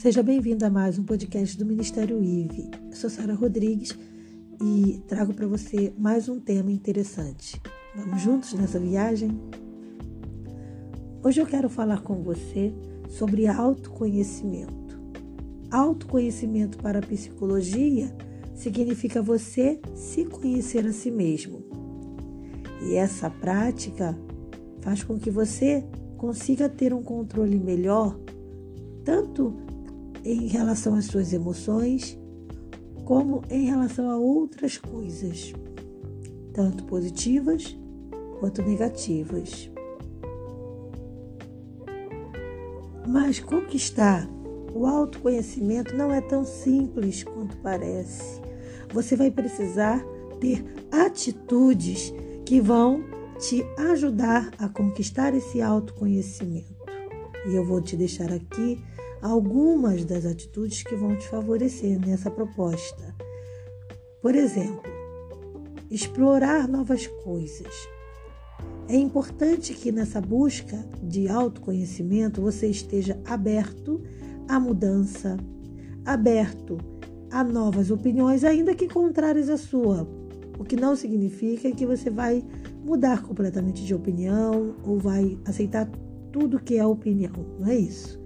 Seja bem-vindo a mais um podcast do Ministério IVE. Sou Sara Rodrigues e trago para você mais um tema interessante. Vamos juntos nessa viagem? Hoje eu quero falar com você sobre autoconhecimento. Autoconhecimento para a psicologia significa você se conhecer a si mesmo. E essa prática faz com que você consiga ter um controle melhor, tanto em relação às suas emoções, como em relação a outras coisas, tanto positivas quanto negativas. Mas conquistar o autoconhecimento não é tão simples quanto parece. Você vai precisar ter atitudes que vão te ajudar a conquistar esse autoconhecimento. E eu vou te deixar aqui algumas das atitudes que vão te favorecer nessa proposta. Por exemplo, explorar novas coisas. É importante que nessa busca de autoconhecimento você esteja aberto à mudança, aberto a novas opiniões, ainda que contrárias à sua, o que não significa que você vai mudar completamente de opinião ou vai aceitar tudo que é opinião, não é isso.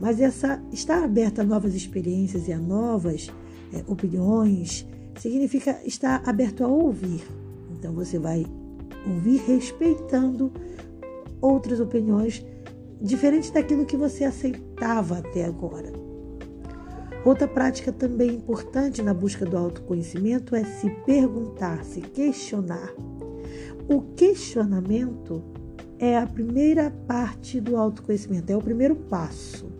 Mas essa estar aberta a novas experiências e a novas é, opiniões significa estar aberto a ouvir. Então você vai ouvir respeitando outras opiniões diferentes daquilo que você aceitava até agora. Outra prática também importante na busca do autoconhecimento é se perguntar, se questionar. O questionamento é a primeira parte do autoconhecimento, é o primeiro passo.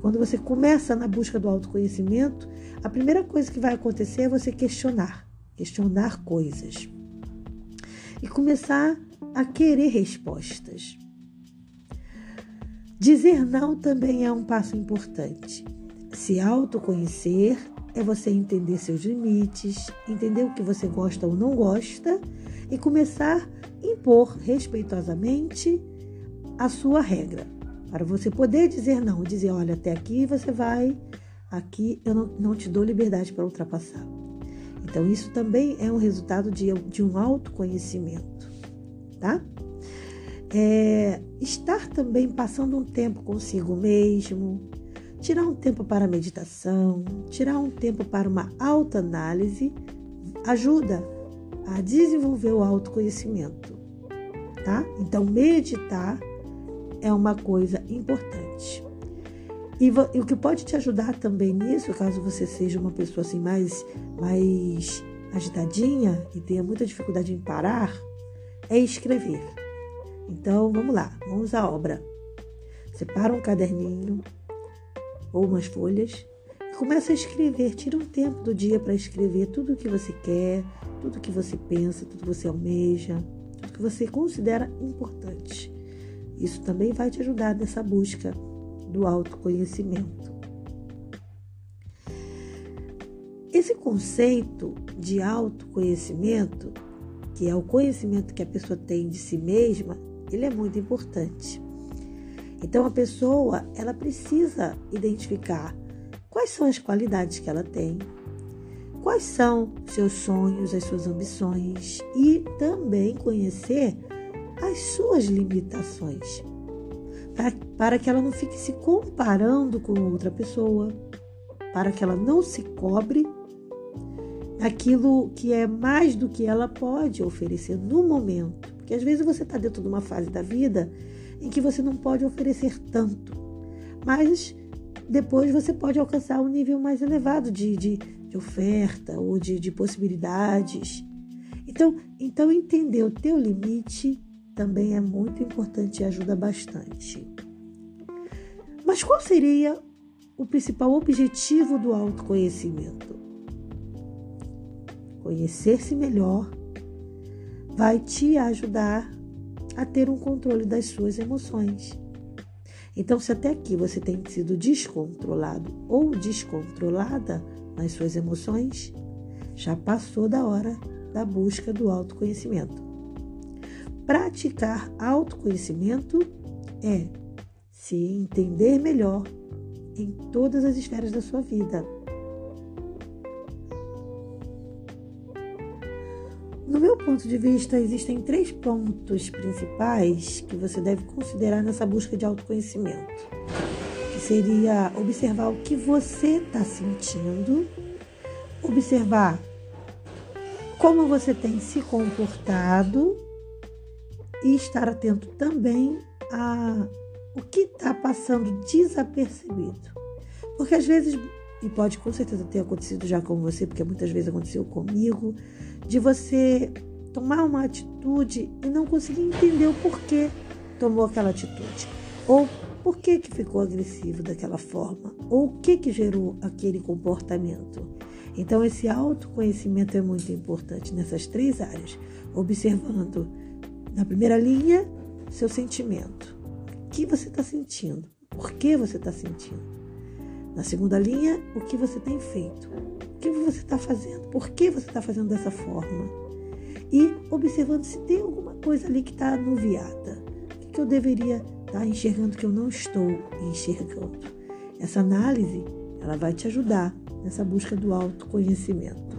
Quando você começa na busca do autoconhecimento, a primeira coisa que vai acontecer é você questionar, questionar coisas e começar a querer respostas. Dizer não também é um passo importante. Se autoconhecer é você entender seus limites, entender o que você gosta ou não gosta e começar a impor respeitosamente a sua regra. Para você poder dizer não, dizer, olha, até aqui você vai, aqui eu não, não te dou liberdade para ultrapassar. Então, isso também é um resultado de, de um autoconhecimento, tá? É, estar também passando um tempo consigo mesmo, tirar um tempo para meditação, tirar um tempo para uma autoanálise, ajuda a desenvolver o autoconhecimento, tá? Então, meditar é uma coisa importante. E, o que pode te ajudar também nisso, caso você seja uma pessoa assim mais, mais agitadinha e tenha muita dificuldade em parar, é escrever. Então vamos lá, vamos à obra. Separa um caderninho ou umas folhas e começa a escrever. Tira um tempo do dia para escrever tudo o que você quer, tudo o que você pensa, tudo que você almeja, tudo que você considera importante. Isso também vai te ajudar nessa busca do autoconhecimento. Esse conceito de autoconhecimento, que é o conhecimento que a pessoa tem de si mesma, ele é muito importante. Então a pessoa, ela precisa identificar quais são as qualidades que ela tem, quais são seus sonhos, as suas ambições e também conhecer as suas limitações, para, para que ela não fique se comparando com outra pessoa, para que ela não se cobre aquilo que é mais do que ela pode oferecer no momento. Porque às vezes você está dentro de uma fase da vida em que você não pode oferecer tanto, mas depois você pode alcançar um nível mais elevado de, de, de oferta ou de, de possibilidades. Então, então entender o teu limite também é muito importante e ajuda bastante. Mas qual seria o principal objetivo do autoconhecimento? Conhecer-se melhor vai te ajudar a ter um controle das suas emoções. Então, se até aqui você tem sido descontrolado ou descontrolada nas suas emoções, já passou da hora da busca do autoconhecimento. Praticar autoconhecimento é se entender melhor em todas as esferas da sua vida. No meu ponto de vista, existem três pontos principais que você deve considerar nessa busca de autoconhecimento. Que seria observar o que você está sentindo, observar como você tem se comportado e estar atento também a o que está passando desapercebido. Porque às vezes, e pode com certeza ter acontecido já com você, porque muitas vezes aconteceu comigo, de você tomar uma atitude e não conseguir entender o porquê tomou aquela atitude. Ou por que, que ficou agressivo daquela forma? Ou o que, que gerou aquele comportamento? Então, esse autoconhecimento é muito importante nessas três áreas. Observando, na primeira linha, seu sentimento. O que você está sentindo? Por que você está sentindo? Na segunda linha, o que você tem feito? O que você está fazendo? Por que você está fazendo dessa forma? E observando se tem alguma coisa ali que está anuviada. O que eu deveria estar tá enxergando que eu não estou enxergando? Essa análise ela vai te ajudar nessa busca do autoconhecimento.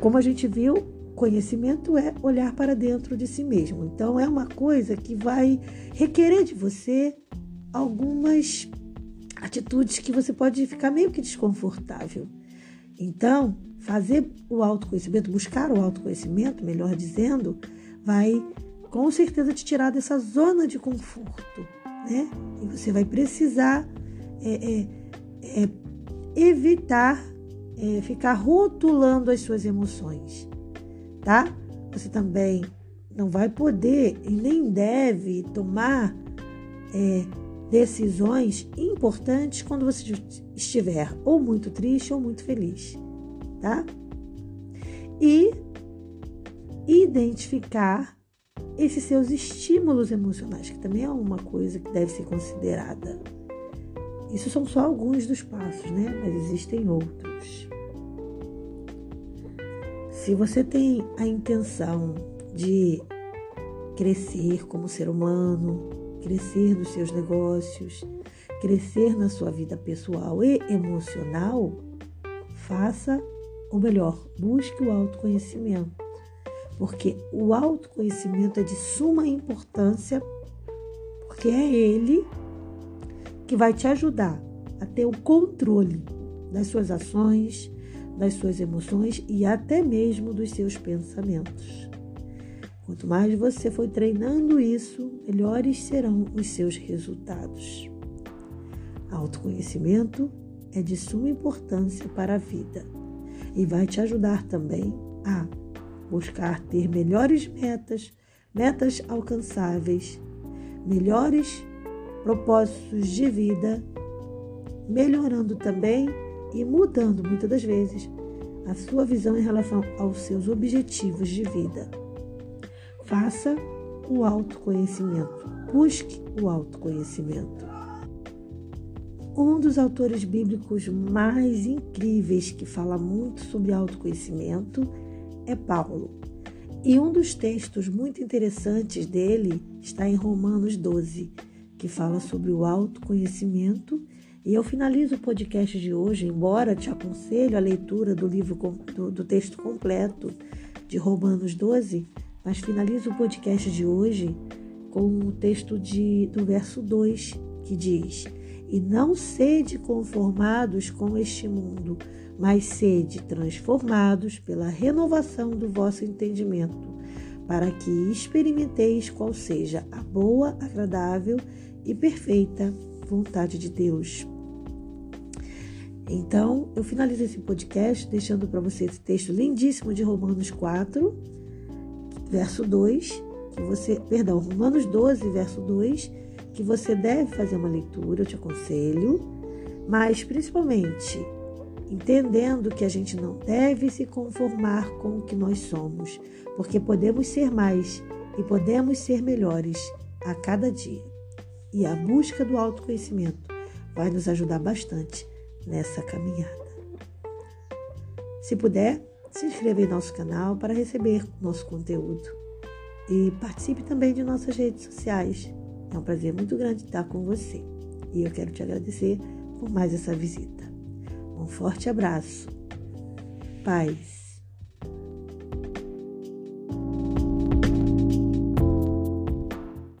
Como a gente viu, conhecimento é olhar para dentro de si mesmo. Então, é uma coisa que vai requerer de você algumas atitudes que você pode ficar meio que desconfortável. Então, fazer o autoconhecimento, buscar o autoconhecimento, melhor dizendo, vai com certeza te tirar dessa zona de conforto, né? E você vai precisar é, é, é, evitar é, ficar rotulando as suas emoções, tá? Você também não vai poder e nem deve tomar é, decisões importantes quando você estiver ou muito triste ou muito feliz, tá? E identificar esses seus estímulos emocionais, que também é uma coisa que deve ser considerada. Isso são só alguns dos passos, né? Mas existem outros. Se você tem a intenção de crescer como ser humano, crescer nos seus negócios, crescer na sua vida pessoal e emocional, faça, ou melhor, busque o autoconhecimento. Porque o autoconhecimento é de suma importância, porque é ele que vai te ajudar a ter o controle das suas ações, das suas emoções e até mesmo dos seus pensamentos. Quanto mais você for treinando isso, melhores serão os seus resultados. Autoconhecimento é de suma importância para a vida e vai te ajudar também a buscar ter melhores metas, metas alcançáveis, melhores propósitos de vida, melhorando também e mudando muitas das vezes a sua visão em relação aos seus objetivos de vida. Faça o autoconhecimento. Busque o autoconhecimento. Um dos autores bíblicos mais incríveis que fala muito sobre autoconhecimento é Paulo. E um dos textos muito interessantes dele está em Romanos 12, que fala sobre o autoconhecimento. E eu finalizo o podcast de hoje, embora te aconselho a leitura do livro do, do texto completo de Romanos 12, mas finalizo o podcast de hoje com o texto de, do verso 2, que diz: E não sede conformados com este mundo, mas sede transformados pela renovação do vosso entendimento, para que experimenteis qual seja a boa, agradável e perfeita vontade de Deus. Então, eu finalizo esse podcast deixando para você esse texto lindíssimo de Romanos 4 verso 2, que você, perdão, Romanos 12, verso 2, que você deve fazer uma leitura, eu te aconselho, mas principalmente entendendo que a gente não deve se conformar com o que nós somos, porque podemos ser mais e podemos ser melhores a cada dia. E a busca do autoconhecimento vai nos ajudar bastante nessa caminhada. Se puder, se inscreva em nosso canal para receber nosso conteúdo. E participe também de nossas redes sociais. É um prazer muito grande estar com você. E eu quero te agradecer por mais essa visita. Um forte abraço. Paz.